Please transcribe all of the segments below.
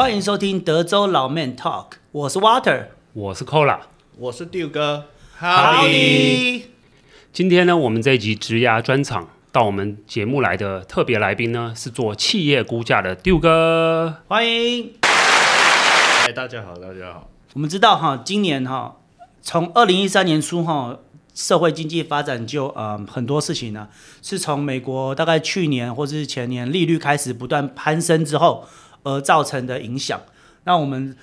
欢迎收听德州老 Man Talk，我是 Water，我是 Cola，我是 Duke 哥。Howdy。今天呢，我们这一集职涯专场到我们节目来的特别来宾呢，是做企业估价的 Duke 哥，欢迎。哎，大家好，大家好。我们知道哈，今年哈，从二零一三年初哈。社会经济发展就呃很多事情呢，是从美国大概去年或是前年利率开始不断攀升之后而造成的影响。那我们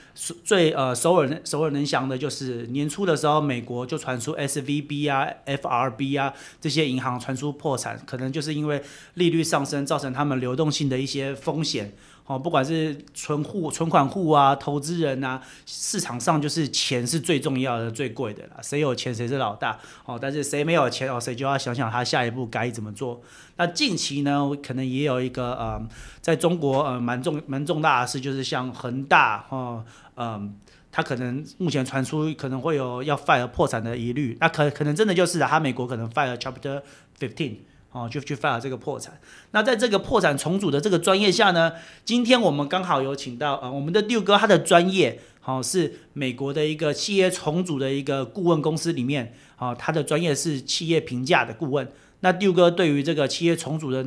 最呃首尔首尔能想的就是年初的时候，美国就传出 SVB 啊、FRB 啊这些银行传出破产，可能就是因为利率上升造成他们流动性的一些风险。哦，不管是存户、存款户啊，投资人啊，市场上就是钱是最重要的、最贵的啦。谁有钱谁是老大。哦，但是谁没有钱哦，谁就要想想他下一步该怎么做。那近期呢，可能也有一个呃，在中国呃蛮重蛮重大的事，就是像恒大哦，嗯、他可能目前传出可能会有要 fire 破产的疑虑。那可可能真的就是他美国可能 fire Chapter Fifteen。哦，就去 file 这个破产。那在这个破产重组的这个专业下呢，今天我们刚好有请到呃我们的 Duke 哥，他的专业、哦、是美国的一个企业重组的一个顾问公司里面，好、哦、他的专业是企业评价的顾问。那 Duke 哥对于这个企业重组的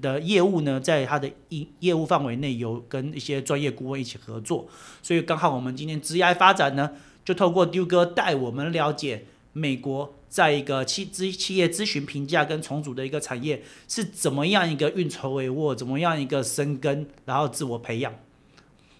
的业务呢，在他的业业务范围内有跟一些专业顾问一起合作，所以刚好我们今天职业发展呢，就透过 Duke 哥带我们了解美国。在一个企资企业咨询评价跟重组的一个产业是怎么样一个运筹帷幄，怎么样一个生根，然后自我培养。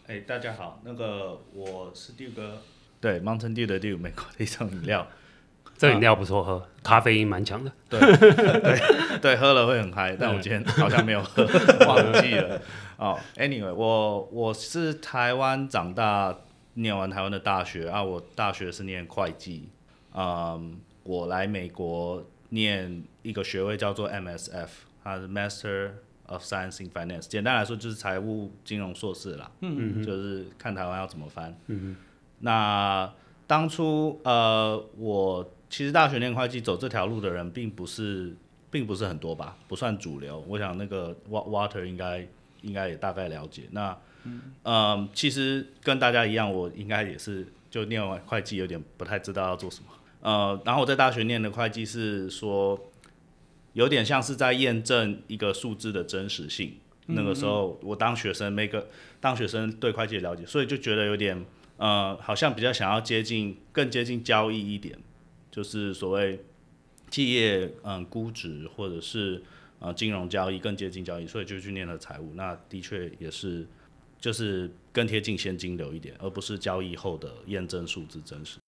哎，大家好，那个我是 Duke 哥，对，Mountain Dew 的 Dew，美国的一种饮料，这饮料不错喝，咖啡因蛮强的。对 对对，喝了会很嗨，但我今天好像没有喝，忘记了。哦，Anyway，我我是台湾长大，念完台湾的大学啊，我大学是念会计，嗯。我来美国念一个学位叫做 MSF，它是 Master of Science in Finance，简单来说就是财务金融硕士啦。嗯嗯，就是看台湾要怎么翻。嗯嗯。那当初呃，我其实大学念会计走这条路的人并不是，并不是很多吧，不算主流。我想那个 Water 应该应该也大概了解。那嗯、呃，其实跟大家一样，我应该也是就念完会计有点不太知道要做什么。呃，然后我在大学念的会计是说，有点像是在验证一个数字的真实性。嗯嗯，那个时候我当学生，每个当学生对会计了解，所以就觉得有点呃，好像比较想要接近更接近交易一点，就是所谓企业嗯估值或者是呃金融交易更接近交易，所以就去念了财务。那的确也是就是更贴近现金流一点，而不是交易后的验证数字真实。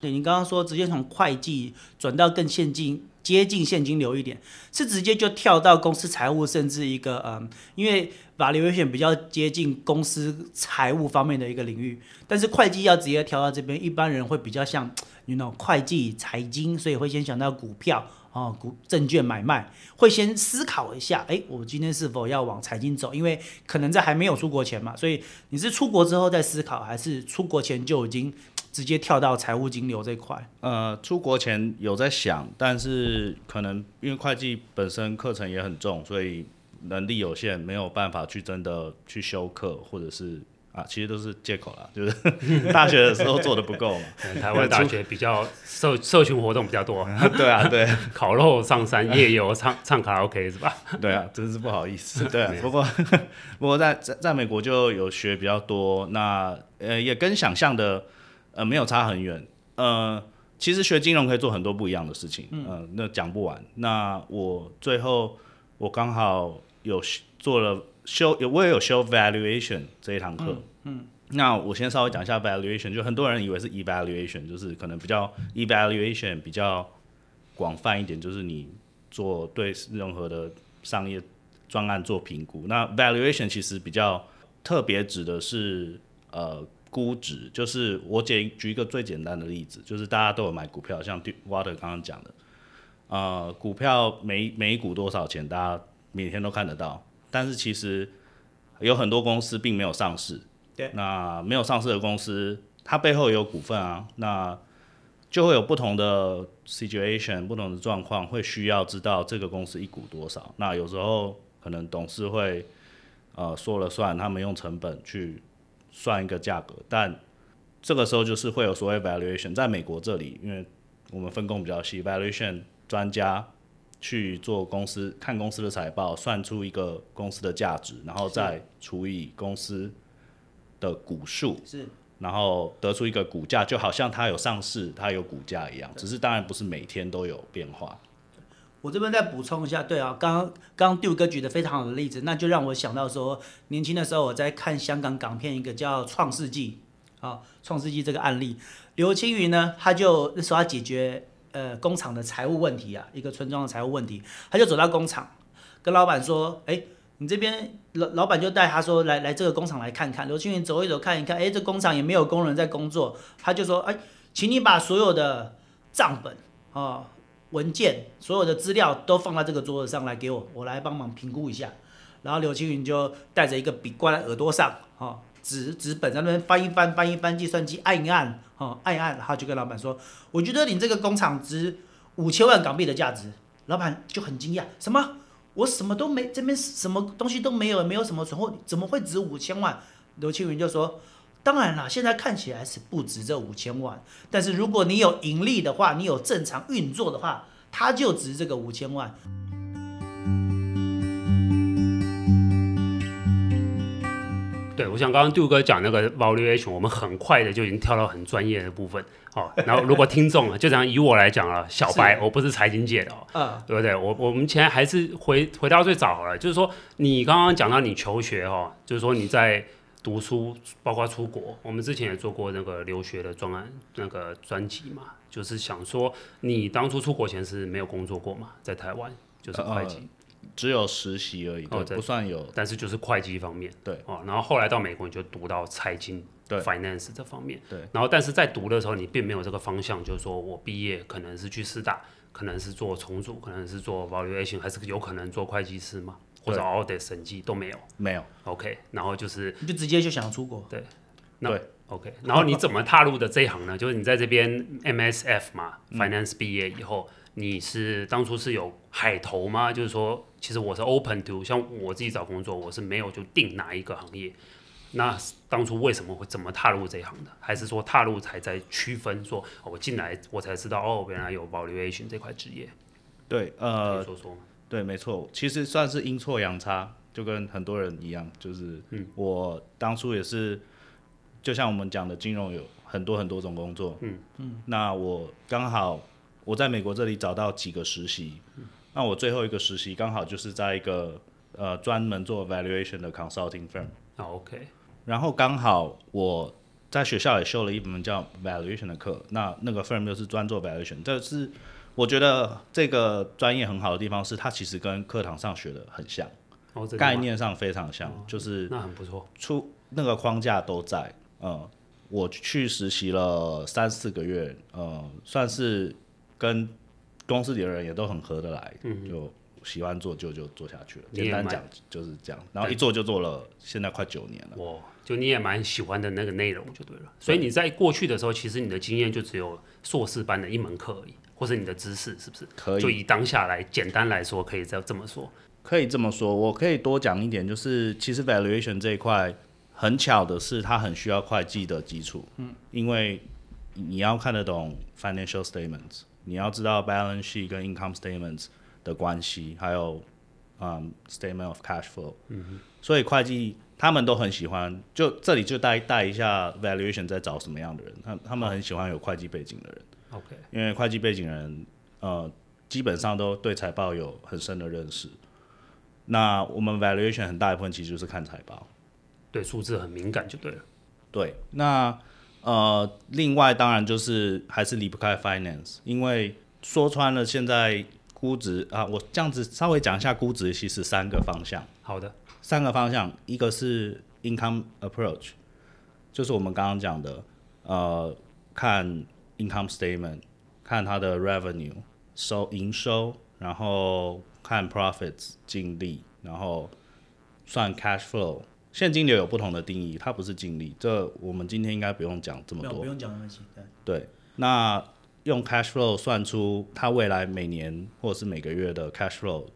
对，你刚刚说直接从会计转到更现金接近现金流一点，是直接就跳到公司财务，甚至一个嗯，因为 valuation 比较接近公司财务方面的一个领域，但是会计要直接跳到这边，一般人会比较像你那种会计财经，所以会先想到股票哦，股证券买卖，会先思考一下，哎，我今天是否要往财经走？因为可能在还没有出国前嘛，所以你是出国之后再思考，还是出国前就已经？直接跳到财务金流这块。呃，出国前有在想，但是可能因为会计本身课程也很重，所以能力有限，没有办法去真的去修课，或者是啊，其实都是借口啦，就是 大学的时候做的不够嘛。台 湾大学比较社社群活动比较多。对啊，对，烤肉上山，夜游唱唱卡拉 OK 是吧？对啊，真是不好意思。对啊，不过不过在在在美国就有学比较多，那呃也跟想象的。呃，没有差很远。呃，其实学金融可以做很多不一样的事情。嗯、呃，那讲不完。那我最后我刚好有做了修，我也有修 valuation 这一堂课。嗯，嗯。那我先稍微讲一下 valuation，就很多人以为是 evaluation，就是可能比较 evaluation 比较广泛一点，就是你做对任何的商业专案做评估。那 valuation 其实比较特别，指的是呃。估值就是我举举一个最简单的例子，就是大家都有买股票，像 Water 刚刚讲的，呃，股票每每一股多少钱，大家每天都看得到。但是其实有很多公司并没有上市，对，那没有上市的公司，它背后也有股份啊，那就会有不同的 situation，不同的状况，会需要知道这个公司一股多少。那有时候可能董事会呃说了算，他们用成本去。算一个价格，但这个时候就是会有所谓 valuation，在美国这里，因为我们分工比较细，valuation 专家去做公司看公司的财报，算出一个公司的价值，然后再除以公司的股数，是，然后得出一个股价，就好像它有上市，它有股价一样，只是当然不是每天都有变化。我这边再补充一下，对啊，刚刚刚刚 d u 哥举的非常好的例子，那就让我想到说，年轻的时候我在看香港港片，一个叫《创世纪》啊，《创世纪》这个案例，刘青云呢，他就那时候他解决呃工厂的财务问题啊，一个村庄的财务问题，他就走到工厂，跟老板说，哎，你这边老老板就带他说来来这个工厂来看看，刘青云走一走看一看，哎，这工厂也没有工人在工作，他就说，哎，请你把所有的账本啊。文件所有的资料都放在这个桌子上来给我，我来帮忙评估一下。然后刘青云就带着一个笔挂在耳朵上，哈，纸纸本在那边翻一翻，翻一翻，计算机按一按，哈，按一按，然后就跟老板说：“我觉得你这个工厂值五千万港币的价值。”老板就很惊讶：“什么？我什么都没，这边什么东西都没有，没有什么存货，怎么会值五千万？”刘青云就说。当然了，现在看起来是不值这五千万，但是如果你有盈利的话，你有正常运作的话，它就值这个五千万。对，我想刚刚杜哥讲那个 valuation，我们很快的就已经跳到很专业的部分。好，然后如果听众就这样以我来讲了，小白，我不是财经界的哦，嗯，对不对？我我们现在还是回回到最早好了，就是说你刚刚讲到你求学哦，就是说你在。读书包括出国，我们之前也做过那个留学的专案，那个专辑嘛，就是想说你当初出国前是没有工作过嘛，在台湾就是会计、呃，只有实习而已，哦，不算有，但是就是会计方面，对。哦，然后后来到美国你就读到财经，对，finance 这方面，对，然后但是在读的时候你并没有这个方向，就是说我毕业可能是去师大，可能是做重组，可能是做 valuation，还是有可能做会计师嘛。或者 audit 审计都没有，没有，OK，然后就是你就直接就想要出国，对，对，OK，然后你怎么踏入的这一行呢？就是你在这边 MSF 嘛，Finance 毕业以后，你是当初是有海投吗？就是说，其实我是 open to，像我自己找工作，我是没有就定哪一个行业。那当初为什么会怎么踏入这一行的？还是说踏入才在区分说，我进来我才知道哦，原来有 valuation 这块职业。对，呃，可以说说吗？对，没错，其实算是阴错阳差，就跟很多人一样，就是我当初也是，就像我们讲的，金融有很多很多种工作，嗯嗯，那我刚好我在美国这里找到几个实习，那我最后一个实习刚好就是在一个呃专门做 valuation 的 consulting firm，啊 OK，然后刚好我在学校也修了一门叫 valuation 的课，那那个 firm 就是专做 valuation，这是。我觉得这个专业很好的地方是，它其实跟课堂上学的很像，哦、概念上非常像，哦、就是那很不错，出那个框架都在。嗯，我去实习了三四个月，嗯，算是跟公司里的人也都很合得来，嗯、就喜欢做就就做下去了。简单讲就是这样，然后一做就做了，现在快九年了。哇，就你也蛮喜欢的那个内容就对了。所以你在过去的时候，其实你的经验就只有硕士班的一门课而已。或者你的知识是不是可以？就以当下来简单来说，可以这这么说。可以这么说，我可以多讲一点，就是其实 valuation 这一块很巧的是，它很需要会计的基础。嗯。因为你要看得懂 financial statements，你要知道 balance sheet 跟 income statements 的关系，还有嗯、um, statement of cash flow。嗯哼。所以会计他们都很喜欢，就这里就带带一下 valuation 在找什么样的人，他他们很喜欢有会计背景的人。OK，因为会计背景人，呃，基本上都对财报有很深的认识。那我们 valuation 很大一部分其实就是看财报，对数字很敏感就对了。对，那呃，另外当然就是还是离不开 finance，因为说穿了现在估值啊，我这样子稍微讲一下估值，其实三个方向。好的，三个方向，一个是 income approach，就是我们刚刚讲的，呃，看。Income statement，看它的 revenue 收营收，然后看 profits 净利，然后算 cash flow。现金流有不同的定义，它不是净利。这我们今天应该不用讲这么多。不用讲那么细。对，那用 cash flow 算出它未来每年或者是每个月的 cash flow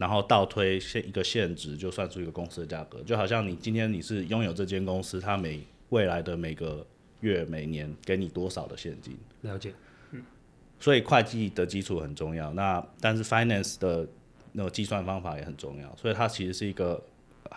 然后倒推现一个现值，就算出一个公司的价格，就好像你今天你是拥有这间公司，它每未来的每个月、每年给你多少的现金？了解，嗯，所以会计的基础很重要。那但是 finance 的那个计算方法也很重要，所以它其实是一个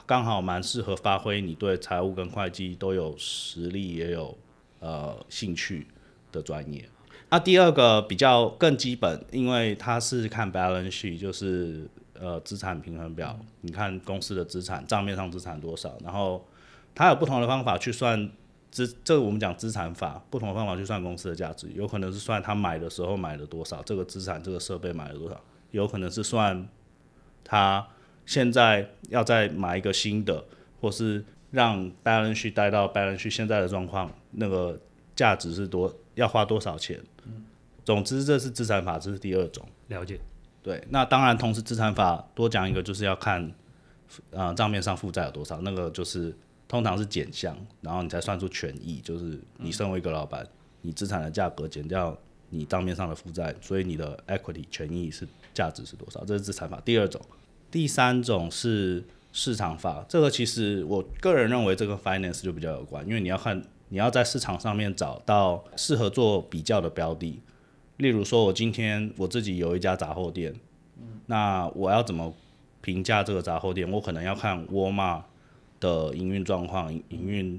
刚好蛮适合发挥你对财务跟会计都有实力也有呃兴趣的专业。那第二个比较更基本，因为它是看 balance sheet，就是呃资产平衡表，你看公司的资产账面上资产多少，然后它有不同的方法去算资，这个我们讲资产法，不同的方法去算公司的价值，有可能是算他买的时候买了多少，这个资产这个设备买了多少，有可能是算他现在要再买一个新的，或是让 balance 带到 balance 现在的状况，那个价值是多，要花多少钱。总之，这是资产法，这是第二种。了解。对，那当然，同时资产法多讲一个，就是要看，呃，账面上负债有多少，那个就是通常是减项，然后你才算出权益，就是你身为一个老板，你资产的价格减掉你账面上的负债，所以你的 equity 权益是价值是多少，这是资产法。第二种，第三种是市场法，这个其实我个人认为这个 finance 就比较有关，因为你要看，你要在市场上面找到适合做比较的标的。例如说，我今天我自己有一家杂货店，那我要怎么评价这个杂货店？我可能要看沃尔玛的营运状况、营运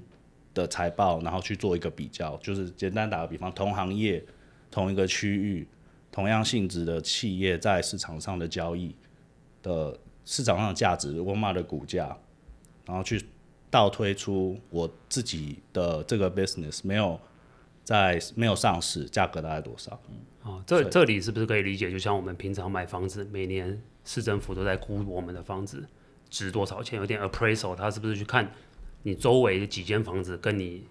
的财报，然后去做一个比较。就是简单打个比方，同行业、同一个区域、同样性质的企业在市场上的交易的市场上的价值，沃尔玛的股价，然后去倒推出我自己的这个 business 没有。在没有上市，价格大概多少？哦，这这里是不是可以理解？就像我们平常买房子，每年市政府都在估我们的房子值多少钱，有点 appraisal，他是不是去看你周围的几间房子跟你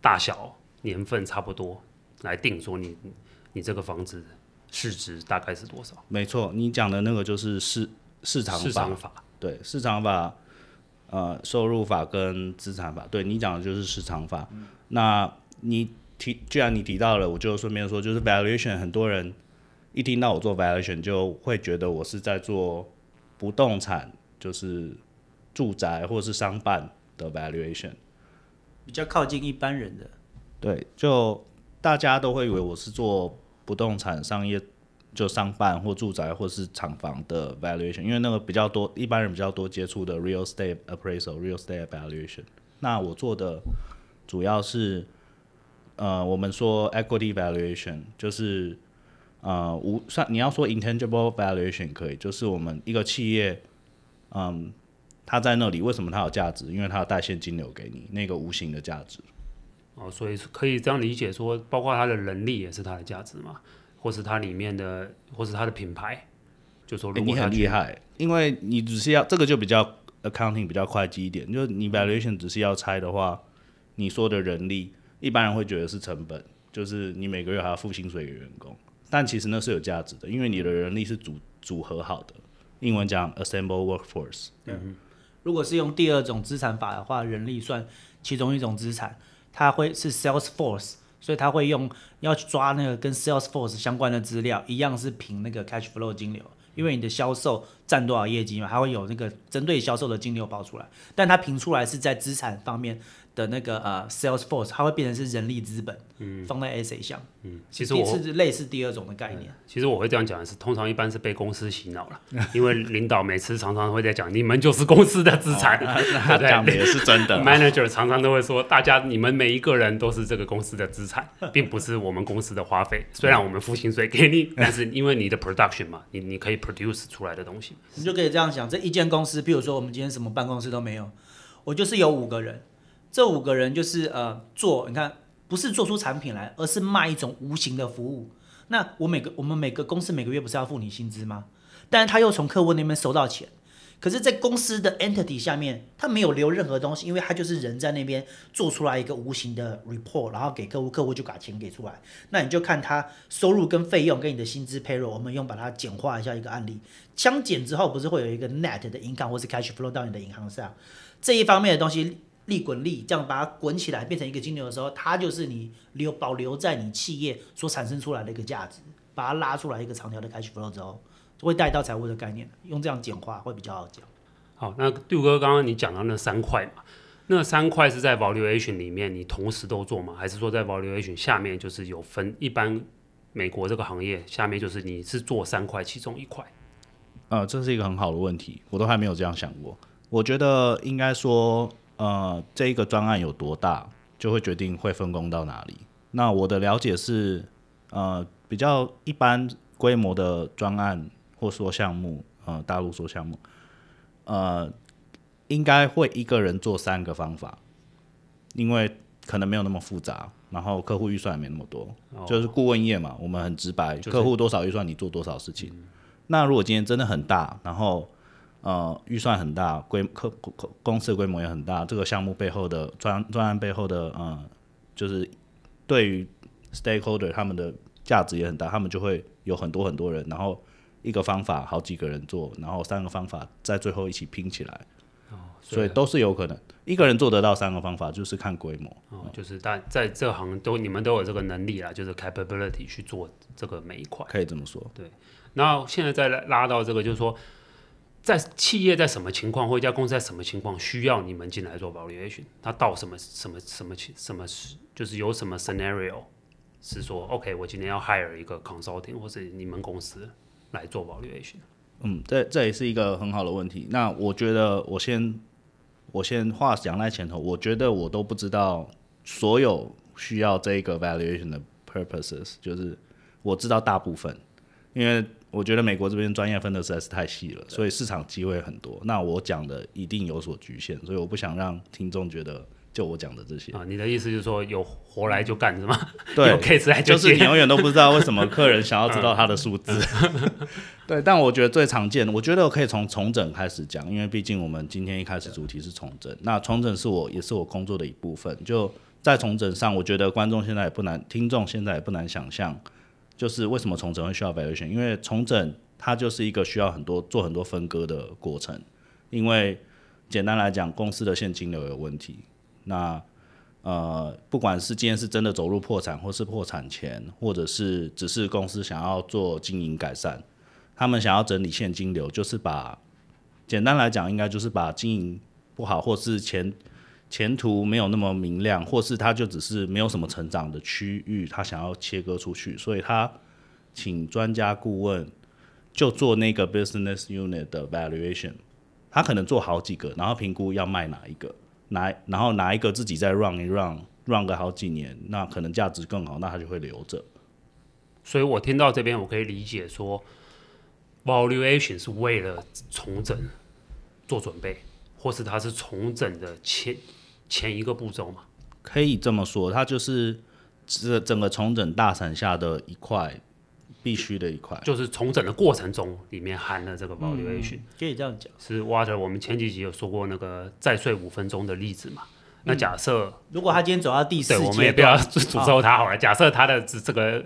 大小、年份差不多，来定说你你这个房子市值大概是多少？没错，你讲的那个就是市市场法，市场法对市场法，呃，收入法跟资产法，对你讲的就是市场法。嗯、那你。提，既然你提到了，我就顺便说，就是 valuation，很多人一听到我做 valuation，就会觉得我是在做不动产，就是住宅或是商办的 valuation，比较靠近一般人的。对，就大家都会以为我是做不动产商业，就商办或住宅或是厂房的 valuation，因为那个比较多，一般人比较多接触的 real estate appraisal，real estate valuation。那我做的主要是。呃，我们说 equity valuation 就是呃无算你要说 intangible valuation 可以，就是我们一个企业，嗯，它在那里为什么它有价值？因为它有带现金流给你，那个无形的价值。哦，所以可以这样理解说，包括它的人力也是它的价值嘛，或是它里面的，或是它的品牌，就说如果、欸、你很厉害，因为你只是要这个就比较 accounting 比较会计一点，就是你 valuation 只是要猜的话，你说的人力。一般人会觉得是成本，就是你每个月还要付薪水给员工，但其实那是有价值的，因为你的人力是组组合好的。英文讲 assemble workforce。嗯，如果是用第二种资产法的话，人力算其中一种资产，它会是 sales force，所以它会用要去抓那个跟 sales force 相关的资料，一样是凭那个 cash flow 金流，因为你的销售占多少业绩嘛，它会有那个针对销售的金流报出来，但它评出来是在资产方面。的那个呃，Salesforce 它会变成是人力资本，嗯，放在 SA 项，嗯，其实我是类似第二种的概念。其实我会这样讲的是，通常一般是被公司洗脑了，因为领导每次常常会在讲，你们就是公司的资产，他讲的也是真的。Manager 常常都会说，大家你们每一个人都是这个公司的资产，并不是我们公司的花费。虽然我们付薪水给你，但是因为你的 production 嘛，你你可以 produce 出来的东西，你就可以这样想，这一间公司，比如说我们今天什么办公室都没有，我就是有五个人。这五个人就是呃做，你看不是做出产品来，而是卖一种无形的服务。那我每个我们每个公司每个月不是要付你薪资吗？但是他又从客户那边收到钱，可是，在公司的 entity 下面，他没有留任何东西，因为他就是人在那边做出来一个无形的 report，然后给客户，客户就把钱给出来。那你就看他收入跟费用跟你的薪资 payroll，我们用把它简化一下一个案例，相减之后不是会有一个 net 的 income 或是 cash flow 到你的银行上，这一方面的东西。利滚利，这样把它滚起来变成一个金流的时候，它就是你留保留在你企业所产生出来的一个价值，把它拉出来一个长条的 cash flow 之后，会带到财务的概念，用这样简化会比较好讲。好，那杜哥刚刚你讲到那三块嘛，那三块是在 valuation 里面你同时都做吗？还是说在 valuation 下面就是有分？一般美国这个行业下面就是你是做三块其中一块？呃，这是一个很好的问题，我都还没有这样想过。我觉得应该说，呃，这一个专案有多大，就会决定会分工到哪里。那我的了解是，呃，比较一般规模的专案或说项目，呃，大陆说项目。呃，应该会一个人做三个方法，因为可能没有那么复杂，然后客户预算也没那么多，哦、就是顾问业嘛，我们很直白，就是、客户多少预算你做多少事情。嗯、那如果今天真的很大，然后呃预算很大，规客公公司的规模也很大，这个项目背后的专专案背后的呃，就是对于 stakeholder 他们的价值也很大，他们就会有很多很多人，然后。一个方法好几个人做，然后三个方法在最后一起拼起来，哦，所以，所以都是有可能一个人做得到三个方法，就是看规模，哦，就是但在这行都你们都有这个能力啦，就是 capability 去做这个每一块，可以这么说，对。然后现在再拉到这个，就是说，在企业在什么情况或一家公司在什么情况需要你们进来做 valuation，它到什么什么什么情什么就是有什么 scenario 是说 OK，我今天要 hire 一个 consulting 或者你们公司。来做 valuation，嗯，这这也是一个很好的问题。那我觉得我先我先话讲在前头，我觉得我都不知道所有需要这个 valuation 的 purposes，就是我知道大部分，因为我觉得美国这边专业分的实在是太细了，所以市场机会很多。那我讲的一定有所局限，所以我不想让听众觉得。就我讲的这些啊，你的意思就是说有活来就干是吗？对，有 case 来就就是你永远都不知道为什么客人想要知道他的数字。对，但我觉得最常见的，我觉得我可以从重整开始讲，因为毕竟我们今天一开始主题是重整，那重整是我也是我工作的一部分。就在重整上，我觉得观众现在也不难，听众现在也不难想象，就是为什么重整会需要 valuation，因为重整它就是一个需要很多做很多分割的过程，因为简单来讲，公司的现金流有问题。那呃，不管是今天是真的走入破产，或是破产前，或者是只是公司想要做经营改善，他们想要整理现金流，就是把简单来讲，应该就是把经营不好，或是前前途没有那么明亮，或是他就只是没有什么成长的区域，他想要切割出去，所以他请专家顾问就做那个 business unit 的 valuation，他可能做好几个，然后评估要卖哪一个。拿，然后拿一个自己再 run 一 run，run 个好几年，那可能价值更好，那他就会留着。所以我听到这边，我可以理解说，valuation 是为了重整做准备，或是它是重整的前前一个步骤嘛？可以这么说，它就是这整个重整大伞下的一块。必须的一块，就是重整的过程中，里面含了这个 valuation，嗯，可以这样讲。是 Water，我们前几集有说过那个再睡五分钟的例子嘛？嗯、那假设如果他今天走到第四，对，我们也不要诅咒他好了。哦、假设他的这个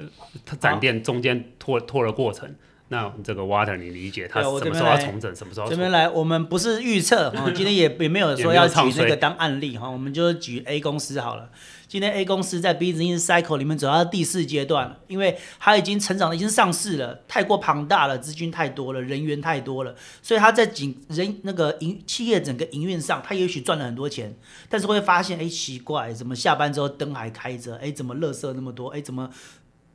展店中间拖拖了过程，那这个 Water 你理解他什么时候要重整，什么时候？这边来，我们不是预测哈，今天也也没有说要举这个当案例哈，我们就举 A 公司好了。今天 A 公司在 business cycle 里面走到第四阶段了，因为它已经成长的已经上市了，太过庞大了，资金太多了，人员太多了，所以它在仅人那个营企业整个营运上，它也许赚了很多钱，但是会发现，哎，奇怪，怎么下班之后灯还开着？哎，怎么垃圾那么多？哎，怎么？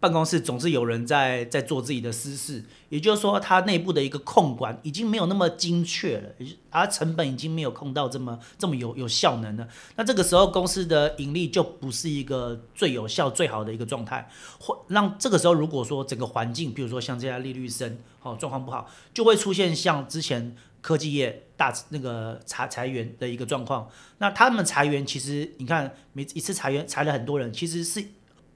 办公室总是有人在在做自己的私事，也就是说，它内部的一个控管已经没有那么精确了，而成本已经没有控到这么这么有有效能了。那这个时候，公司的盈利就不是一个最有效、最好的一个状态。或让这个时候，如果说整个环境，比如说像这家利率升，哦，状况不好，就会出现像之前科技业大那个裁裁员的一个状况。那他们裁员，其实你看每一次裁员裁了很多人，其实是。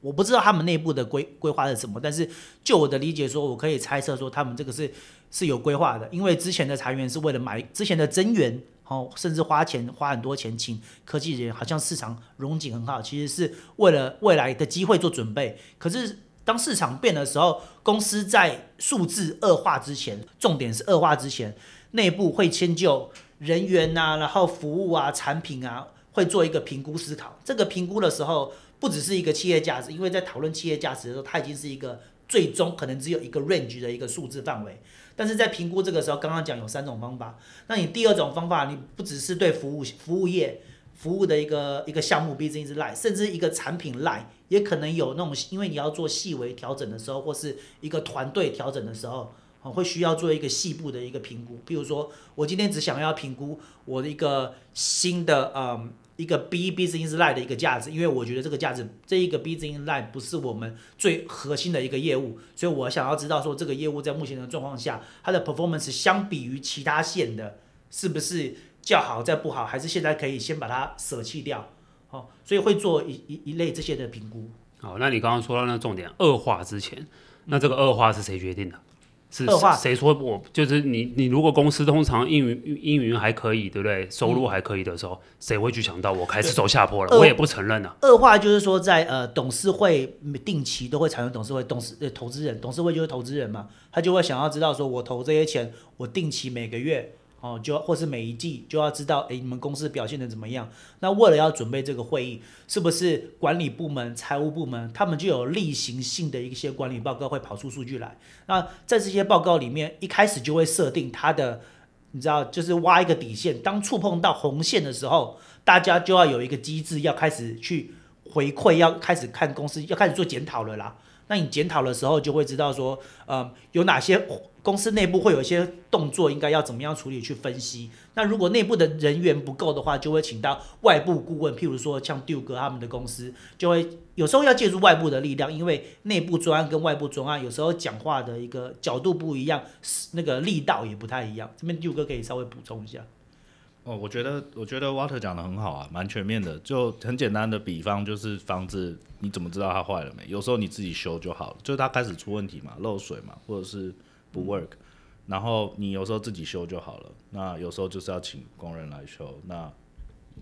我不知道他们内部的规规划是什么，但是就我的理解说，我可以猜测说，他们这个是是有规划的，因为之前的裁员是为了买之前的增员，哦，甚至花钱花很多钱请科技人员，好像市场荣景很好，其实是为了未来的机会做准备。可是当市场变的时候，公司在数字恶化之前，重点是恶化之前，内部会迁就人员啊，然后服务啊，产品啊，会做一个评估思考。这个评估的时候。不只是一个企业价值，因为在讨论企业价值的时候，它已经是一个最终可能只有一个 range 的一个数字范围。但是在评估这个时候，刚刚讲有三种方法。那你第二种方法，你不只是对服务服务业服务的一个一个项目 business line，甚至一个产品 line，也可能有那种，因为你要做细微调整的时候，或是一个团队调整的时候，会需要做一个细部的一个评估。比如说，我今天只想要评估我的一个新的嗯。一个 B business line 的一个价值，因为我觉得这个价值这一个 business line 不是我们最核心的一个业务，所以我想要知道说这个业务在目前的状况下，它的 performance 相比于其他线的，是不是较好再不好，还是现在可以先把它舍弃掉？哦，所以会做一一一类这些的评估。好，那你刚刚说到那重点，恶化之前，那这个恶化是谁决定的？是谁说我就是你？你如果公司通常运营运营还可以，对不对？收入还可以的时候，谁、嗯、会去想到我开始走下坡了？我也不承认啊。恶化就是说在，在呃董事会定期都会产生董事会董事呃投资人，董事会就是投资人嘛，他就会想要知道说，我投这些钱，我定期每个月。哦，就或是每一季就要知道，哎，你们公司表现的怎么样？那为了要准备这个会议，是不是管理部门、财务部门他们就有例行性的一些管理报告会跑出数据来？那在这些报告里面，一开始就会设定它的，你知道，就是挖一个底线，当触碰到红线的时候，大家就要有一个机制，要开始去回馈，要开始看公司，要开始做检讨了啦。那你检讨的时候，就会知道说，呃，有哪些。公司内部会有一些动作，应该要怎么样处理去分析。那如果内部的人员不够的话，就会请到外部顾问，譬如说像 Duke 他们的公司，就会有时候要借助外部的力量，因为内部专案跟外部专案有时候讲话的一个角度不一样，那个力道也不太一样。这边 Duke 可以稍微补充一下。哦，我觉得我觉得 Walter 讲的很好啊，蛮全面的。就很简单的比方，就是房子你怎么知道它坏了没？有时候你自己修就好了，就是它开始出问题嘛，漏水嘛，或者是。不 work，然后你有时候自己修就好了。那有时候就是要请工人来修。那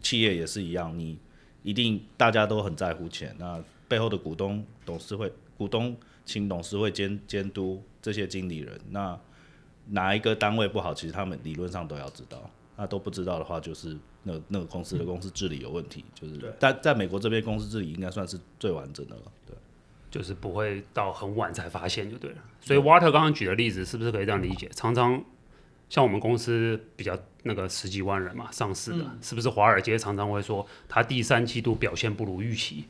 企业也是一样，你一定大家都很在乎钱。那背后的股东、董事会、股东请董事会监监督这些经理人。那哪一个单位不好，其实他们理论上都要知道。那都不知道的话，就是那那个公司的公司治理有问题。就是在在美国这边，公司治理应该算是最完整的了。对。就是不会到很晚才发现就对了，所以 Walter 刚刚举的例子是不是可以这样理解？常常像我们公司比较那个十几万人嘛，上市的，嗯、是不是华尔街常常会说他第三季度表现不如预期，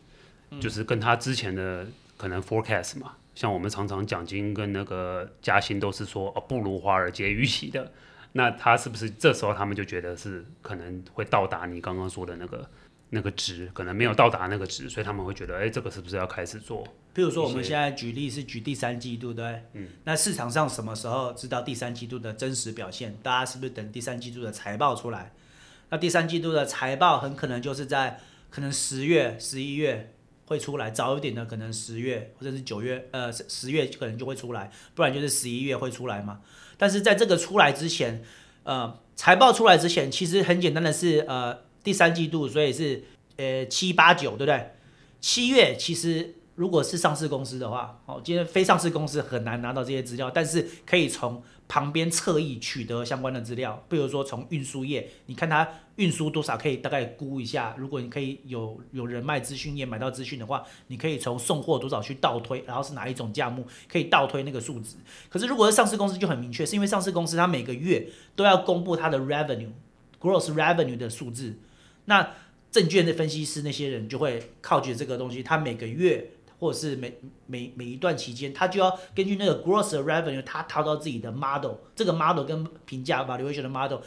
嗯、就是跟他之前的可能 forecast 嘛，像我们常常奖金跟那个加薪都是说哦不如华尔街预期的，那他是不是这时候他们就觉得是可能会到达你刚刚说的那个？那个值可能没有到达那个值，所以他们会觉得，哎，这个是不是要开始做？比如说，我们现在举例是举第三季度，对，嗯，那市场上什么时候知道第三季度的真实表现？大家是不是等第三季度的财报出来？那第三季度的财报很可能就是在可能十月、十一月会出来，早一点的可能十月或者是九月，呃，十月可能就会出来，不然就是十一月会出来嘛。但是在这个出来之前，呃，财报出来之前，其实很简单的是，呃。第三季度，所以是呃七八九，对不对？七月其实如果是上市公司的话，哦，今天非上市公司很难拿到这些资料，但是可以从旁边侧翼取得相关的资料，比如说从运输业，你看它运输多少，可以大概估一下。如果你可以有有人脉资讯业买到资讯的话，你可以从送货多少去倒推，然后是哪一种价目，可以倒推那个数值。可是如果是上市公司就很明确，是因为上市公司它每个月都要公布它的 revenue，gross revenue 的数字。那证券的分析师那些人就会靠着这个东西，他每个月或者是每每每一段期间，他就要根据那个 gross revenue，他套到自己的 model，这个 model 跟评价 valuation 的 model，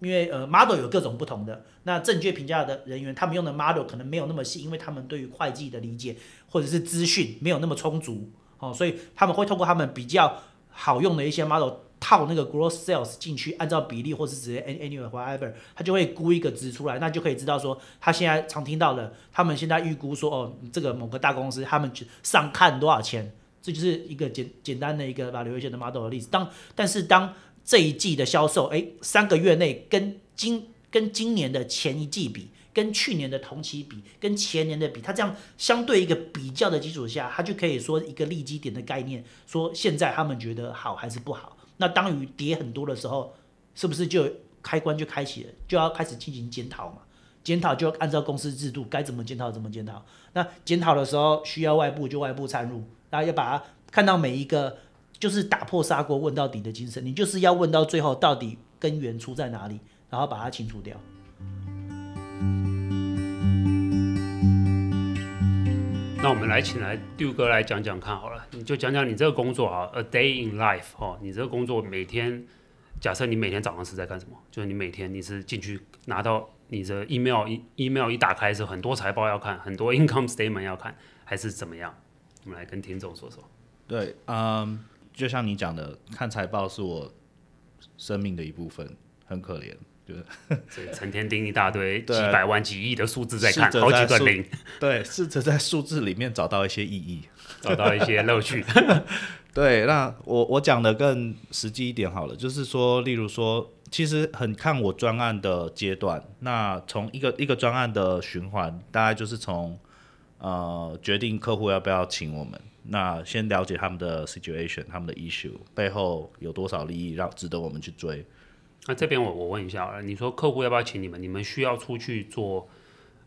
因为呃 model 有各种不同的，那证券评价的人员他们用的 model 可能没有那么细，因为他们对于会计的理解或者是资讯没有那么充足，哦，所以他们会通过他们比较好用的一些 model。套那个 gross sales 进去，按照比例或是直接 annual whatever，他就会估一个值出来，那就可以知道说，他现在常听到的，他们现在预估说，哦，这个某个大公司他们上看多少钱，这就是一个简简单的一个 valuation 的 model 的例子。当但是当这一季的销售，哎，三个月内跟今跟今年的前一季比，跟去年的同期比，跟前年的比，他这样相对一个比较的基础下，他就可以说一个利基点的概念，说现在他们觉得好还是不好。那当雨跌很多的时候，是不是就开关就开启了，就要开始进行检讨嘛？检讨就按照公司制度该怎么检讨怎么检讨。那检讨的时候需要外部就外部参入，然后要把它看到每一个就是打破砂锅问到底的精神，你就是要问到最后到底根源出在哪里，然后把它清除掉。那我们来请来 du 哥来讲讲看好了，你就讲讲你这个工作啊，A Day in Life 哦，你这个工作每天，假设你每天早上是在干什么？就是你每天你是进去拿到你的 email，email 一打开的时候，很多财报要看，很多 income statement 要看，还是怎么样？我们来跟听众说说。对，嗯，就像你讲的，看财报是我生命的一部分，很可怜。所以成天盯一大堆几百万、几亿的数字在看，好几个零。对，试着在数字里面找到一些意义，找到一些乐趣。对，那我我讲的更实际一点好了，就是说，例如说，其实很看我专案的阶段。那从一个一个专案的循环，大概就是从呃决定客户要不要请我们，那先了解他们的 situation，他们的 issue 背后有多少利益让值得我们去追。那这边我我问一下，你说客户要不要请你们？你们需要出去做，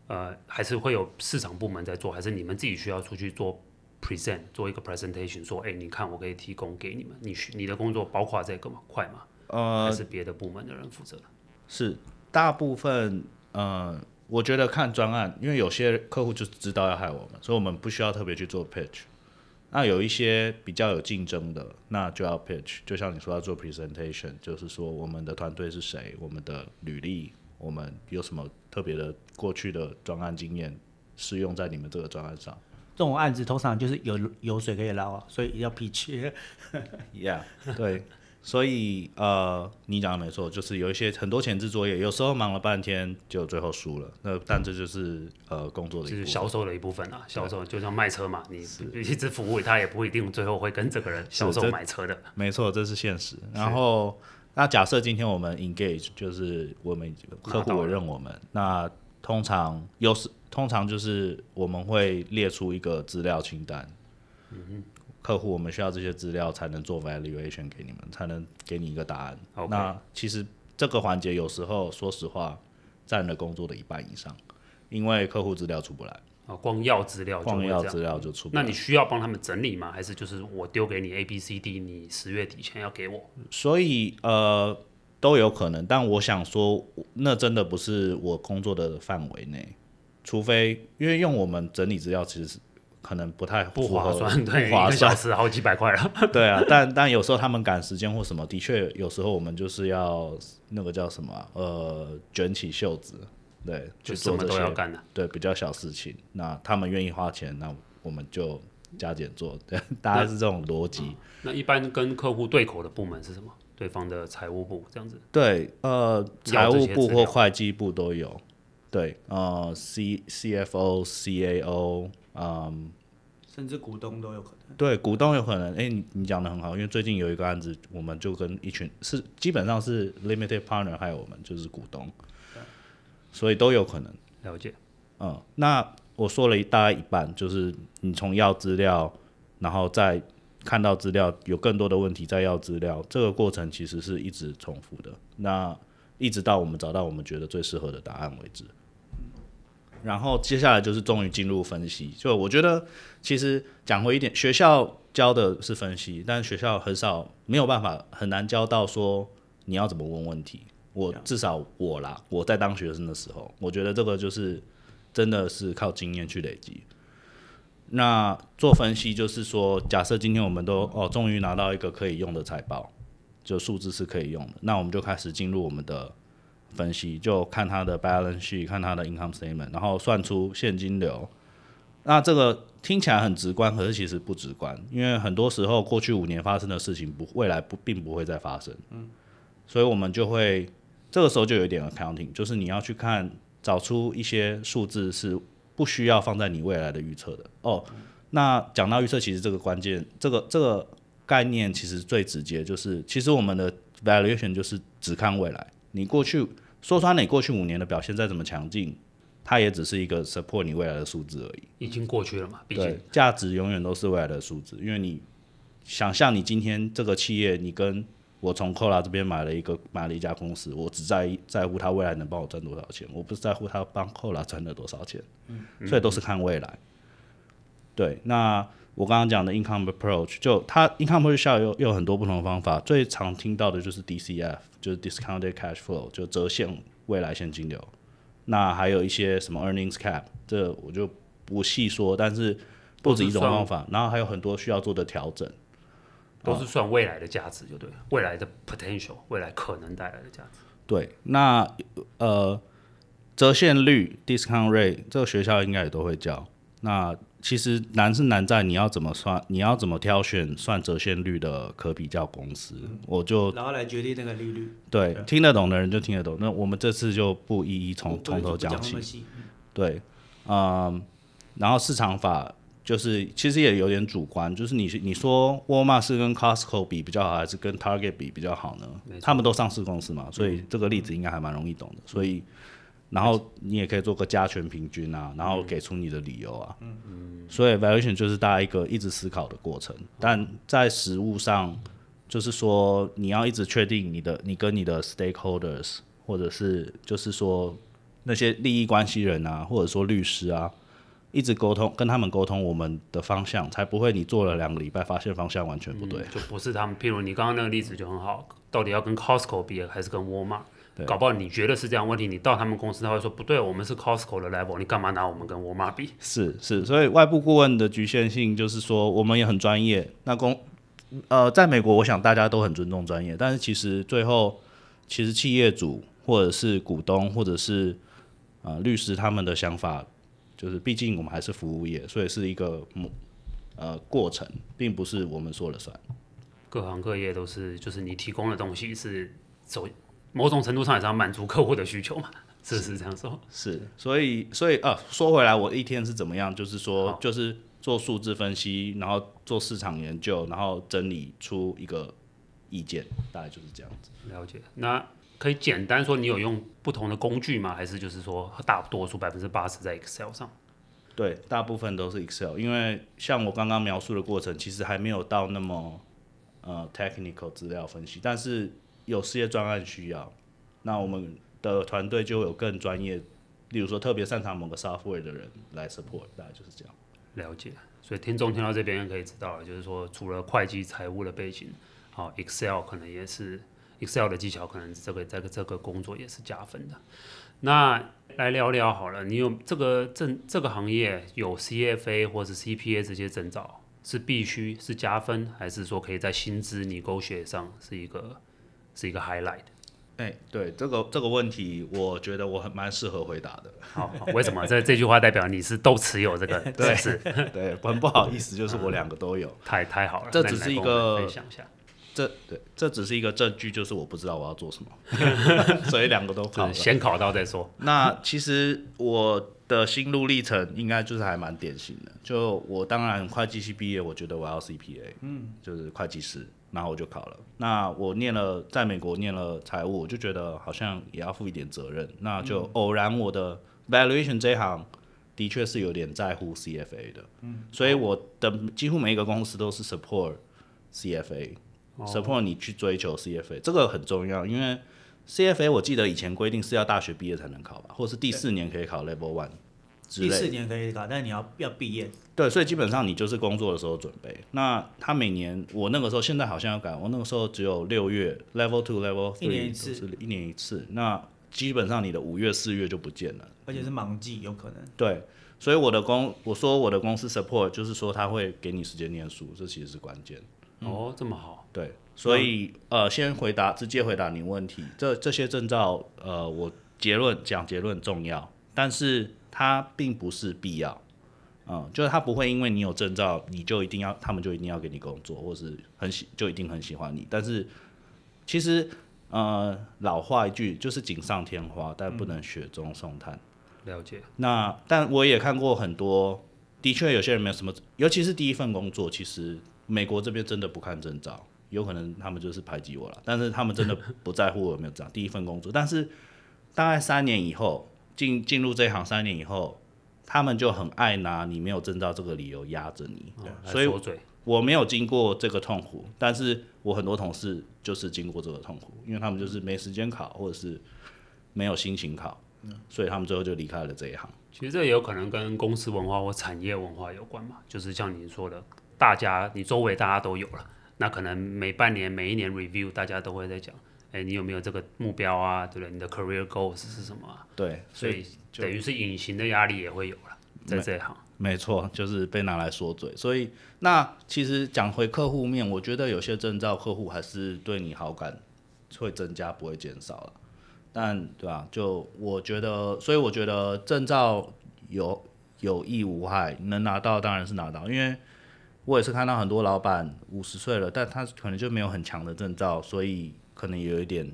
呃，还是会有市场部门在做，还是你们自己需要出去做 present，做一个 presentation，说，哎，你看我可以提供给你们，你你的工作包括这个吗？快吗？呃，还是别的部门的人负责的？是大部分，呃，我觉得看专案，因为有些客户就知道要害我们，所以我们不需要特别去做 pitch。那有一些比较有竞争的，那就要 pitch，就像你说要做 presentation，就是说我们的团队是谁，我们的履历，我们有什么特别的过去的专案经验适用在你们这个专案上。这种案子通常就是有油水可以捞啊，所以要 pitch。Yeah，对。所以呃，你讲的没错，就是有一些很多前置作业，有时候忙了半天就最后输了。那但这就是呃工作的一部分，就是销售的一部分啊。销售就像卖车嘛，你一直服务他也不一定最后会跟这个人销售买车的。没错，这是现实。然后那假设今天我们 engage，就是我们客户委任我们，那通常有时通常就是我们会列出一个资料清单。嗯哼。客户，我们需要这些资料才能做 valuation 给你们，才能给你一个答案。那其实这个环节有时候说实话占了工作的一半以上，因为客户资料出不来。啊，光要资料，光要资料就出不来。那你需要帮他们整理吗？还是就是我丢给你 A B C D，你十月底前要给我？所以呃都有可能，但我想说，那真的不是我工作的范围内，除非因为用我们整理资料其实是。可能不太不划算，对，一个小时好几百块了。对啊，但但有时候他们赶时间或什么，的确有时候我们就是要那个叫什么，呃，卷起袖子，对，就什么都要干的，对，比较小事情。那他们愿意花钱，那我们就加减做，对，大概是这种逻辑。那一般跟客户对口的部门是什么？对方的财务部这样子？对，呃，财务部或会计部都有。对，呃，C C F O C A O，嗯。甚至股东都有可能。对，股东有可能。哎、欸，你你讲的很好，因为最近有一个案子，我们就跟一群是基本上是 limited partner，还有我们就是股东，所以都有可能。了解。嗯，那我说了一大概一半，就是你从要资料，然后再看到资料有更多的问题，再要资料，这个过程其实是一直重复的。那一直到我们找到我们觉得最适合的答案为止。然后接下来就是终于进入分析，就我觉得其实讲回一点，学校教的是分析，但学校很少没有办法很难教到说你要怎么问问题。我至少我啦，我在当学生的时候，我觉得这个就是真的是靠经验去累积。那做分析就是说，假设今天我们都哦终于拿到一个可以用的财报，就数字是可以用的，那我们就开始进入我们的。分析就看他的 balance sheet，看他的 income statement，然后算出现金流。那这个听起来很直观，可是其实不直观，因为很多时候过去五年发生的事情不未来不并不会再发生。嗯，所以我们就会这个时候就有一点 accounting，就是你要去看找出一些数字是不需要放在你未来的预测的。哦，那讲到预测，其实这个关键，这个这个概念其实最直接，就是其实我们的 valuation 就是只看未来，你过去。说穿你过去五年的表现再怎么强劲，它也只是一个 support 你未来的数字而已。已经过去了嘛？毕竟价值永远都是未来的数字。因为你想象你今天这个企业，你跟我从 Cola 这边买了一个买了一家公司，我只在在乎它未来能帮我赚多少钱，我不是在乎它帮 Cola 赚了多少钱。嗯，所以都是看未来。对，那我刚刚讲的 income approach，就它 income approach 下有有很多不同的方法，最常听到的就是 DCF，就是 discounted cash flow，就折现未来现金流。那还有一些什么 earnings cap，这我就不细说，但是不止一种方法，然后还有很多需要做的调整，都是算未来的价值，就对，未来的 potential，未来可能带来的价值。对，那呃，折现率 discount rate 这个学校应该也都会教。那其实难是难在你要怎么算，你要怎么挑选算折现率的可比较公司，嗯、我就然后来决定那个利率。对，对听得懂的人就听得懂。那我们这次就不一一从从头讲起。对，嗯，然后市场法就是其实也有点主观，就是你你说沃尔玛是跟 Costco 比比较好，还是跟 Target 比比较好呢？他们都上市公司嘛，所以这个例子应该还蛮容易懂的。所以。然后你也可以做个加权平均啊，然后给出你的理由啊。嗯嗯。所以 valuation 就是大家一个一直思考的过程，但在实务上，就是说你要一直确定你的你跟你的 stakeholders，或者是就是说那些利益关系人啊，或者说律师啊，一直沟通，跟他们沟通我们的方向，才不会你做了两个礼拜发现方向完全不对。嗯，就不是他们。譬如你刚刚那个例子就很好，到底要跟 Costco 比还是跟沃尔玛？搞不好你觉得是这样问题，你到他们公司他会说不对，我们是 Costco 的 level，你干嘛拿我们跟沃尔玛比？是是，所以外部顾问的局限性就是说，我们也很专业。那公呃，在美国，我想大家都很尊重专业，但是其实最后，其实企业主或者是股东或者是呃律师他们的想法，就是毕竟我们还是服务业，所以是一个呃过程，并不是我们说了算。各行各业都是，就是你提供的东西是走。某种程度上也是要满足客户的需求嘛，是不是这样说？是，所以所以呃，说回来，我一天是怎么样？就是说，就是做数字分析，然后做市场研究，然后整理出一个意见，大概就是这样子。了解。那可以简单说，你有用不同的工具吗？还是就是说，大多数百分之八十在 Excel 上？对，大部分都是 Excel，因为像我刚刚描述的过程，其实还没有到那么呃 technical 资料分析，但是。有事业专案需要，那我们的团队就有更专业，例如说特别擅长某个 software 的人来 support，大概就是这样。了解，所以听众听到这边可以知道了，就是说除了会计财务的背景，好 Excel 可能也是 Excel 的技巧，可能这个这个这个工作也是加分的。那来聊聊好了，你有这个证这个行业有 CFA 或者 CPA 这些证照是必须是加分，还是说可以在薪资你勾选上是一个？是一个 highlight。哎、欸，对这个这个问题，我觉得我很蛮适合回答的。好，好，为什么？这这句话代表你是都持有这个？对，是，对，很不好意思，就是我两个都有。太太好了，这只是一个分享一下。这对，这只是一个证据，就是我不知道我要做什么，所以两个都考。先考到再说。那其实我的心路历程应该就是还蛮典型的。就我当然会计系毕业，我觉得我要 CPA，嗯，就是会计师。然后我就考了。那我念了，在美国念了财务，我就觉得好像也要负一点责任。那就偶然我的 valuation 这一行的确是有点在乎 CFA 的。嗯。所以我的几乎每一个公司都是 support CFA，support 你去追求 CFA，这个很重要，因为 CFA 我记得以前规定是要大学毕业才能考吧，或者是第四年可以考 Level One。第四年可以考，但是你要要毕业。对，所以基本上你就是工作的时候准备。那他每年，我那个时候现在好像要改，我那个时候只有六月 Level Two、Level Three 一年一次，一年一次。那基本上你的五月、四月就不见了，而且是忙季，有可能。对，所以我的公，我说我的公司 support 就是说他会给你时间念书，这其实是关键。嗯、哦，这么好。对，所以、嗯、呃，先回答，直接回答你问题。这这些证照，呃，我结论讲结论重要，但是。它并不是必要，嗯，就是他不会因为你有证照，你就一定要，他们就一定要给你工作，或是很喜，就一定很喜欢你。但是其实，呃，老话一句就是锦上添花，但不能雪中送炭。了解。那但我也看过很多，的确有些人没有什么，尤其是第一份工作，其实美国这边真的不看证照，有可能他们就是排挤我了，但是他们真的不在乎我有没有证照。第一份工作，但是大概三年以后。进进入这一行三年以后，他们就很爱拿你没有证照这个理由压着你，哦、所以我没有经过这个痛苦，但是我很多同事就是经过这个痛苦，因为他们就是没时间考，或者是没有心情考，嗯、所以他们最后就离开了这一行。其实这也有可能跟公司文化或产业文化有关嘛，就是像你说的，大家你周围大家都有了，那可能每半年、每一年 review，大家都会在讲，哎，你有没有这个目标啊？对不对？你的 career goals 是什么啊？对，所以等于是隐形的压力也会有了，在这一行。没错，就是被拿来说嘴。所以那其实讲回客户面，我觉得有些证照客户还是对你好感会增加，不会减少了。但对吧？就我觉得，所以我觉得证照有有益无害，能拿到当然是拿到。因为我也是看到很多老板五十岁了，但他可能就没有很强的证照，所以可能有一点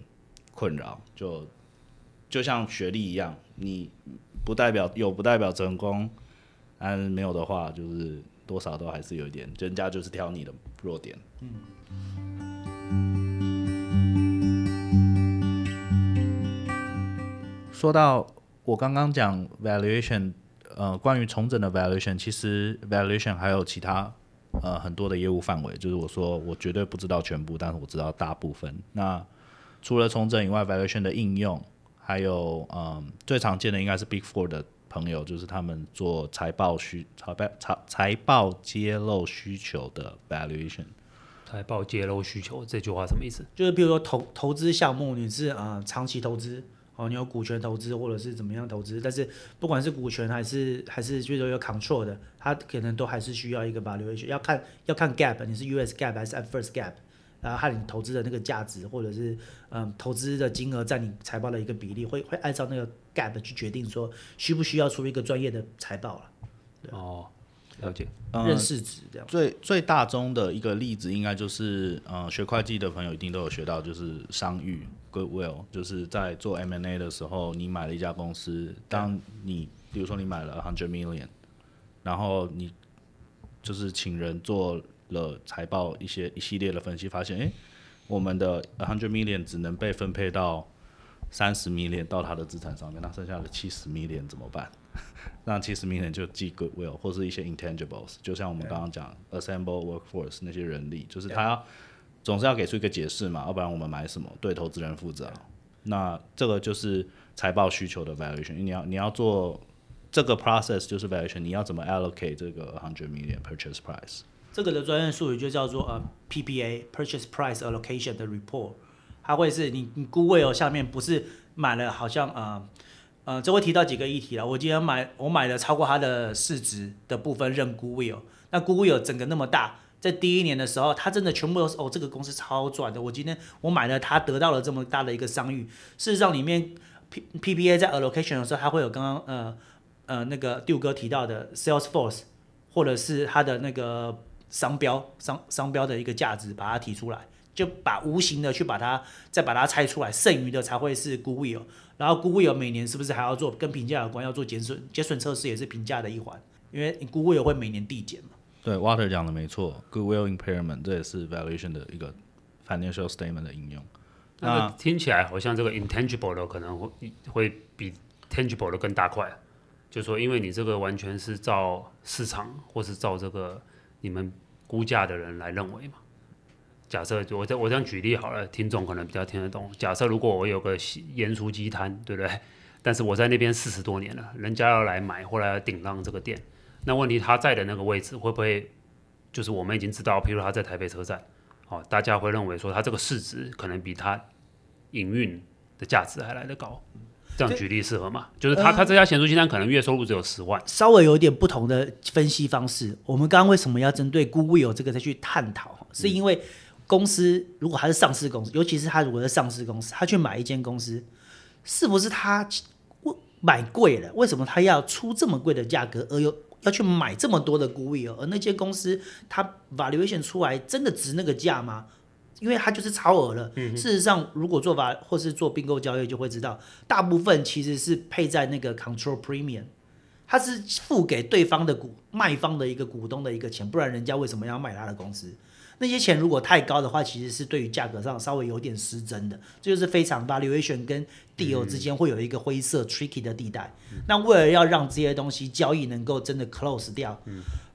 困扰。就就像学历一样，你不代表有，不代表成功。但没有的话，就是多少都还是有一点，人家就是挑你的弱点。嗯。说到我刚刚讲 valuation，呃，关于重整的 valuation，其实 valuation 还有其他呃很多的业务范围，就是我说我绝对不知道全部，但是我知道大部分。那除了重整以外，valuation 的应用，还有嗯、最常见的应该是 Big Four 的。朋友就是他们做财报需财报财财报揭露需求的 valuation，财报揭露需求这句话什么意思？就是比如说投投资项目你是啊、长期投资哦，你有股权投资或者是怎么样投资，但是不管是股权还是还是就是有 control 的，它可能都还是需要一个 valuation，要看要看 gap，你是 US gap 还是 at first gap，。然后看你投资的那个价值，或者是嗯投资的金额占你财报的一个比例，会会按照那个 gap 去决定说需不需要出一个专业的财报了。哦，了解。认识值这样。嗯、最最大宗的一个例子，应该就是嗯学会计的朋友一定都有学到，就是商誉 goodwill，就是在做 M&A 的时候，你买了一家公司，当你比如说你买了 hundred million，然后你就是请人做。了财报一些一系列的分析，发现，诶，我们的 hundred million 只能被分配到三十 million 到他的资产上面，那剩下的七十 million 怎么办？那七十 million 就记 goodwill 或是一些 intangibles，就像我们刚刚讲 assemble workforce 那些人力，就是他要总是要给出一个解释嘛，要不然我们买什么对投资人负责。那这个就是财报需求的 valuation，你要你要做这个 process 就是 valuation，你要怎么 allocate 这个 hundred million purchase price？这个的专业术语就叫做呃 PPA（Purchase Price Allocation） 的 report，它会是你你 Goodwill 下面不是买了好像呃呃，这会提到几个议题了。我今天买我买了超过它的市值的部分认 Goodwill，那 Goodwill 整个那么大，在第一年的时候，它真的全部都是哦，这个公司超赚的。我今天我买了它，得到了这么大的一个商誉。事实上，里面 P PPA 在 allocation 的时候，它会有刚刚呃呃那个六哥提到的 Salesforce，或者是它的那个。商标商商标的一个价值，把它提出来，就把无形的去把它再把它拆出来，剩余的才会是 Goodwill。然后 Goodwill 每年是不是还要做跟评价有关，要做减损减损测试，也是评价的一环，因为 Goodwill 会每年递减嘛。对，Water 讲的没错，Goodwill impairment 这也是 valuation 的一个 financial statement 的应用。那听起来好像这个 intangible 的可能会会比 tangible 的更大块，就是说因为你这个完全是照市场或是照这个你们。估价的人来认为嘛？假设我这我这样举例好了，听众可能比较听得懂。假设如果我有个盐酥鸡摊，对不对？但是我在那边四十多年了，人家要来买或来要顶让这个店，那问题他在的那个位置会不会就是我们已经知道，譬如他在台北车站，哦，大家会认为说他这个市值可能比他营运的价值还来得高。这样举例适合吗？就是他、呃、他这家咸酥鸡摊可能月收入只有十万，稍微有点不同的分析方式。我们刚刚为什么要针对 Goodwill 这个再去探讨？是因为公司如果还是上市公司，尤其是他如果是上市公司，他去买一间公司，是不是他买贵了？为什么他要出这么贵的价格，而又要去买这么多的 Goodwill？而那间公司它 valuation 出来真的值那个价吗？因为它就是超额了。事实上，如果做法或是做并购交易，就会知道，大部分其实是配在那个 control premium，它是付给对方的股卖方的一个股东的一个钱，不然人家为什么要卖他的公司？那些钱如果太高的话，其实是对于价格上稍微有点失真的，这就是非常 valuation 跟 deal 之间会有一个灰色 tricky 的地带。那为了要让这些东西交易能够真的 close 掉，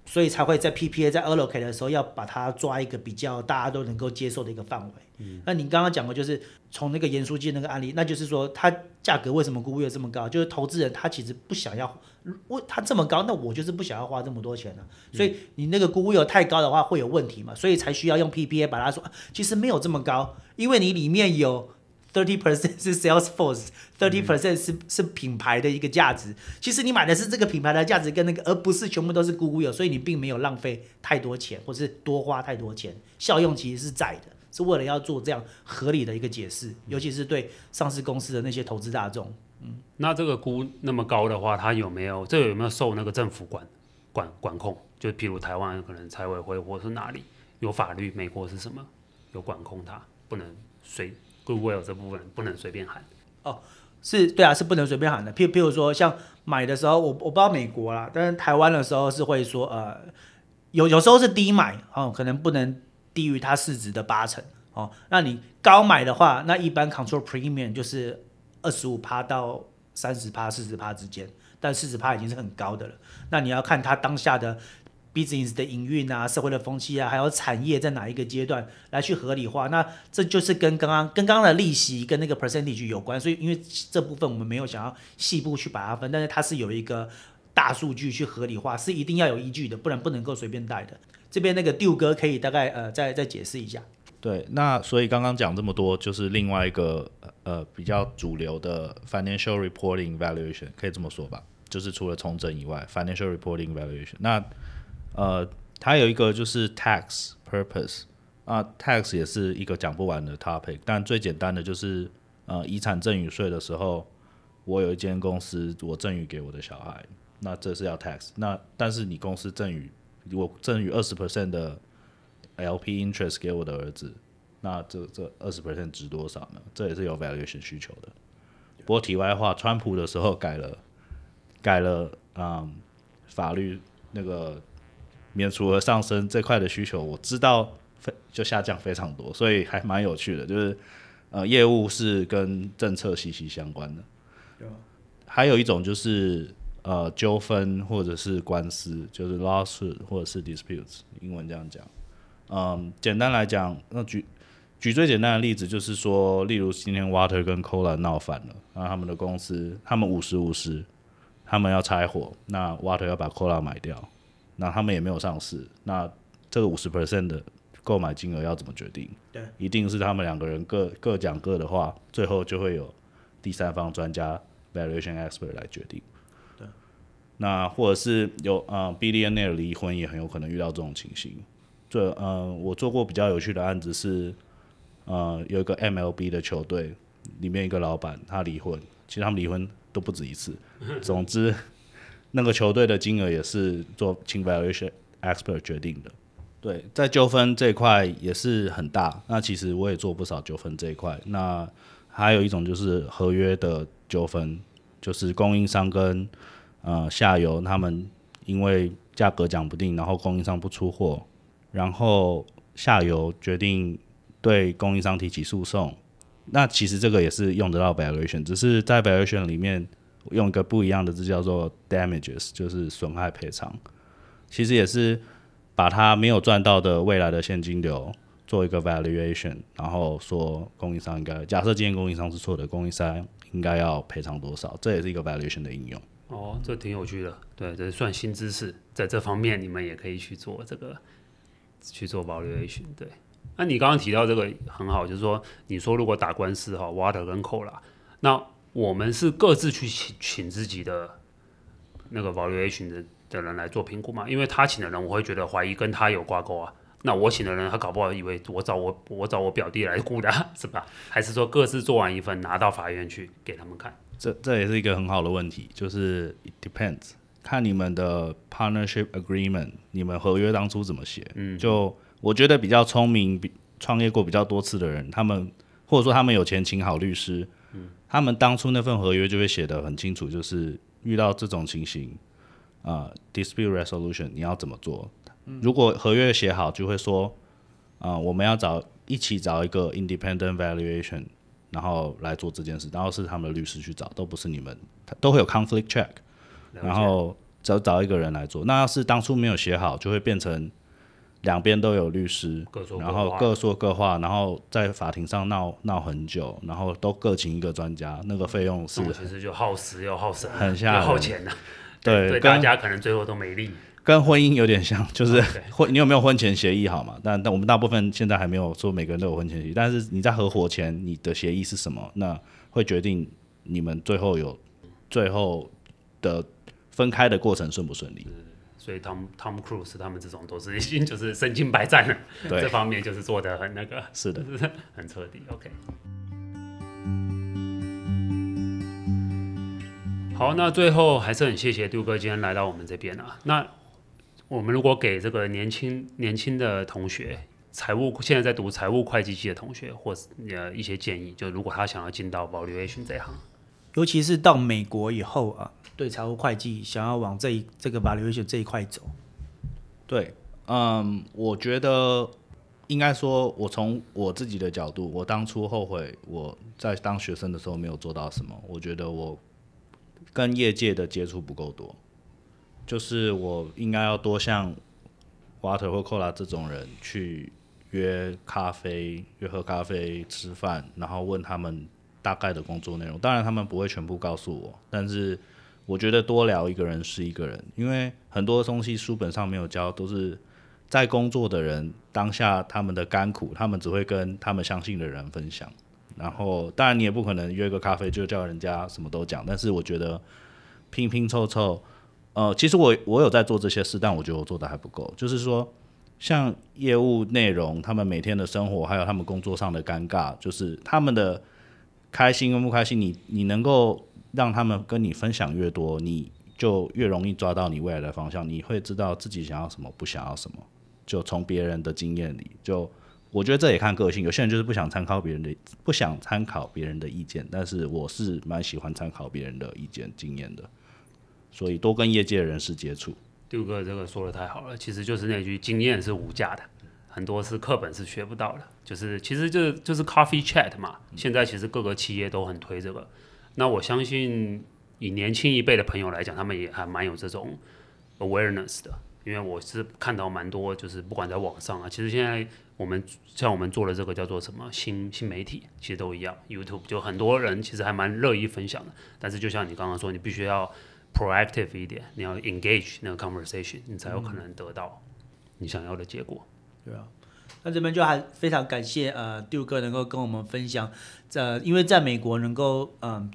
所以才会在 PPA 在 allocate 的时候要把它抓一个比较大家都能够接受的一个范围。嗯，那你刚刚讲过就是从那个盐酥鸡那个案例，那就是说它价格为什么估价这么高？就是投资人他其实不想要，为它这么高，那我就是不想要花这么多钱了、啊。所以你那个估价太高的话会有问题嘛？所以才需要用 PPA 把它说，其实没有这么高，因为你里面有。Thirty percent 是 Salesforce，thirty percent 是是品牌的一个价值。其实你买的是这个品牌的价值跟那个，而不是全部都是 Google，所以你并没有浪费太多钱，或是多花太多钱。效用其实是在的，是为了要做这样合理的一个解释，尤其是对上市公司的那些投资大众。嗯，那这个估那么高的话，它有没有这个有没有受那个政府管管管控？就譬如台湾可能财委会或是哪里有法律，美国是什么有管控它，不能随。Google 这部分不能随便喊哦，是对啊，是不能随便喊的。譬譬如说，像买的时候，我我不知道美国啦，但是台湾的时候是会说，呃，有有时候是低买哦，可能不能低于它市值的八成哦。那你高买的话，那一般 control premium 就是二十五趴到三十趴、四十趴之间，但四十趴已经是很高的了。那你要看它当下的。Business 的营运啊，社会的风气啊，还有产业在哪一个阶段来去合理化？那这就是跟刚刚跟刚刚的利息跟那个 percentage 有关。所以因为这部分我们没有想要细部去把它分，但是它是有一个大数据去合理化，是一定要有依据的，不然不能够随便带的。这边那个 Duke 哥可以大概呃再再解释一下。对，那所以刚刚讲这么多，就是另外一个呃比较主流的 financial reporting valuation，可以这么说吧？就是除了重整以外，financial reporting valuation 那。呃，它有一个就是 tax purpose 啊，tax 也是一个讲不完的 topic。但最简单的就是，呃，遗产赠与税的时候，我有一间公司，我赠与给我的小孩，那这是要 tax。那但是你公司赠与我赠与二十 percent 的 LP interest 给我的儿子，那这这二十 percent 值多少呢？这也是有 valuation 需求的。不过题外话，川普的时候改了，改了，嗯，法律那个。免除和上升这块的需求，我知道非就下降非常多，所以还蛮有趣的。就是呃，业务是跟政策息息相关的。还有一种就是呃纠纷或者是官司，就是 lawsuit 或者是 disputes，英文这样讲。嗯，简单来讲，那举举最简单的例子就是说，例如今天 Water 跟 Cola 闹翻了，然后他们的公司他们五十五十，他们要拆伙，那 Water 要把 Cola 买掉。那他们也没有上市，那这个五十 percent 的购买金额要怎么决定？对，一定是他们两个人各各讲各的话，最后就会有第三方专家 valuation expert 来决定。对，那或者是有呃 billionaire 离婚也很有可能遇到这种情形。这呃，我做过比较有趣的案子是，呃，有一个 MLB 的球队里面一个老板他离婚，其实他们离婚都不止一次。总之。那个球队的金额也是做请 valuation expert 决定的。对，在纠纷这一块也是很大。那其实我也做不少纠纷这一块。那还有一种就是合约的纠纷，就是供应商跟呃下游他们因为价格讲不定，然后供应商不出货，然后下游决定对供应商提起诉讼。那其实这个也是用得到 valuation，只是在 valuation 里面。用一个不一样的字叫做 damages，就是损害赔偿。其实也是把他没有赚到的未来的现金流做一个 valuation，然后说供应商应该假设今天供应商是错的，供应商应该要赔偿多少？这也是一个 valuation 的应用。哦，这挺有趣的。对，这算新知识，在这方面你们也可以去做这个去做 valuation。对，那你刚刚提到这个很好，就是说你说如果打官司哈，Water 跟 Cola，那我们是各自去请请自己的那个 valuation 的的人来做评估嘛？因为他请的人，我会觉得怀疑跟他有挂钩啊。那我请的人，他搞不好以为我找我我找我表弟来估的，是吧？还是说各自做完一份拿到法院去给他们看？这这也是一个很好的问题，就是 it depends，看你们的 partnership agreement，你们合约当初怎么写？嗯，就我觉得比较聪明、比创业过比较多次的人，他们或者说他们有钱请好律师。他们当初那份合约就会写得很清楚，就是遇到这种情形，啊、呃，dispute resolution 你要怎么做？如果合约写好，就会说，啊、呃，我们要找一起找一个 independent valuation，然后来做这件事，然后是他们的律师去找，都不是你们，都会有 conflict check，然后找找一个人来做。那要是当初没有写好，就会变成两边都有律师，各说各然后各说各话，然后在法庭上闹闹很久，然后都各请一个专家，那个费用是其实就耗时又耗神，很吓人，耗钱的、啊。对，对大家可能最后都没利。跟婚姻有点像，就是婚你有没有婚前协议好嘛？但但我们大部分现在还没有说每个人都有婚前协议，但是你在合伙前你的协议是什么？那会决定你们最后有最后的分开的过程顺不顺利。所以 Tom Tom Cruise 他们这种都是已 经就是身经百战了，对这方面就是做的很那个，是的，很彻底。OK。好，那最后还是很谢谢杜哥今天来到我们这边啊。那我们如果给这个年轻年轻的同学，财务现在在读财务会计系的同学，或是呃一些建议，就如果他想要进到 valuation 这一行，尤其是到美国以后啊，对财务会计想要往这一这个 valuation 这一块走，对，嗯，我觉得应该说，我从我自己的角度，我当初后悔我在当学生的时候没有做到什么，我觉得我。跟业界的接触不够多，就是我应该要多像 Water 或 Cola 这种人去约咖啡、约喝咖啡、吃饭，然后问他们大概的工作内容。当然他们不会全部告诉我，但是我觉得多聊一个人是一个人，因为很多东西书本上没有教，都是在工作的人当下他们的甘苦，他们只会跟他们相信的人分享。然后，当然你也不可能约个咖啡就叫人家什么都讲，但是我觉得拼拼凑凑，呃，其实我我有在做这些事，但我觉得我做的还不够。就是说，像业务内容，他们每天的生活，还有他们工作上的尴尬，就是他们的开心跟不开心，你你能够让他们跟你分享越多，你就越容易抓到你未来的方向，你会知道自己想要什么，不想要什么，就从别人的经验里就。我觉得这也看个性，有些人就是不想参考别人的，不想参考别人的意见，但是我是蛮喜欢参考别人的意见、经验的，所以多跟业界人士接触。杜哥这个说的太好了，其实就是那句“经验是无价的”，很多是课本是学不到的，就是其实就就是 coffee chat 嘛。现在其实各个企业都很推这个，那我相信以年轻一辈的朋友来讲，他们也还蛮有这种 awareness 的，因为我是看到蛮多，就是不管在网上啊，其实现在。我们像我们做的这个叫做什么新新媒体，其实都一样。YouTube 就很多人其实还蛮乐意分享的，但是就像你刚刚说，你必须要 proactive 一点，你要 engage 那个 conversation，你才有可能得到你想要的结果。对啊，那这边就还非常感谢呃 Duke 哥能够跟我们分享，这因为在美国能够嗯。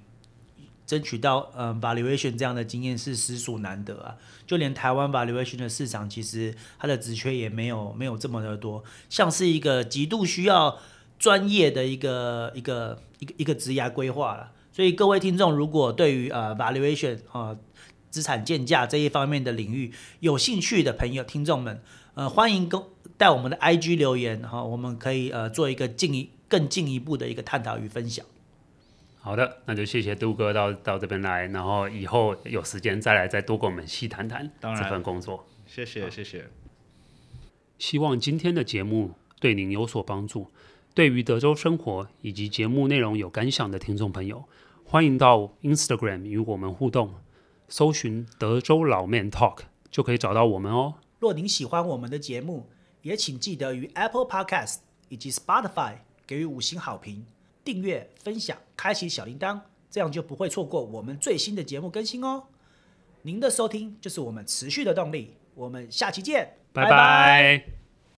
争取到嗯 valuation 这样的经验是实属难得啊！就连台湾 valuation 的市场，其实它的职缺也没有没有这么的多，像是一个极度需要专业的一个一个一个一个职涯规划了。所以各位听众，如果对于呃 valuation 啊资产建价这一方面的领域有兴趣的朋友听众们，呃欢迎跟带我们的 IG 留言哈，我们可以呃做一个进一更进一步的一个探讨与分享。好的，那就谢谢杜哥到到这边来，然后以后有时间再来再多跟我们细谈谈这份工作。谢谢谢谢。希望今天的节目对您有所帮助。对于德州生活以及节目内容有感想的听众朋友，欢迎到 Instagram 与我们互动，搜寻德州老 Man Talk 就可以找到我们哦。若您喜欢我们的节目，也请记得于 Apple Podcast 以及 Spotify 给予五星好评。订阅、分享、开启小铃铛，这样就不会错过我们最新的节目更新哦。您的收听就是我们持续的动力。我们下期见，拜拜。拜拜。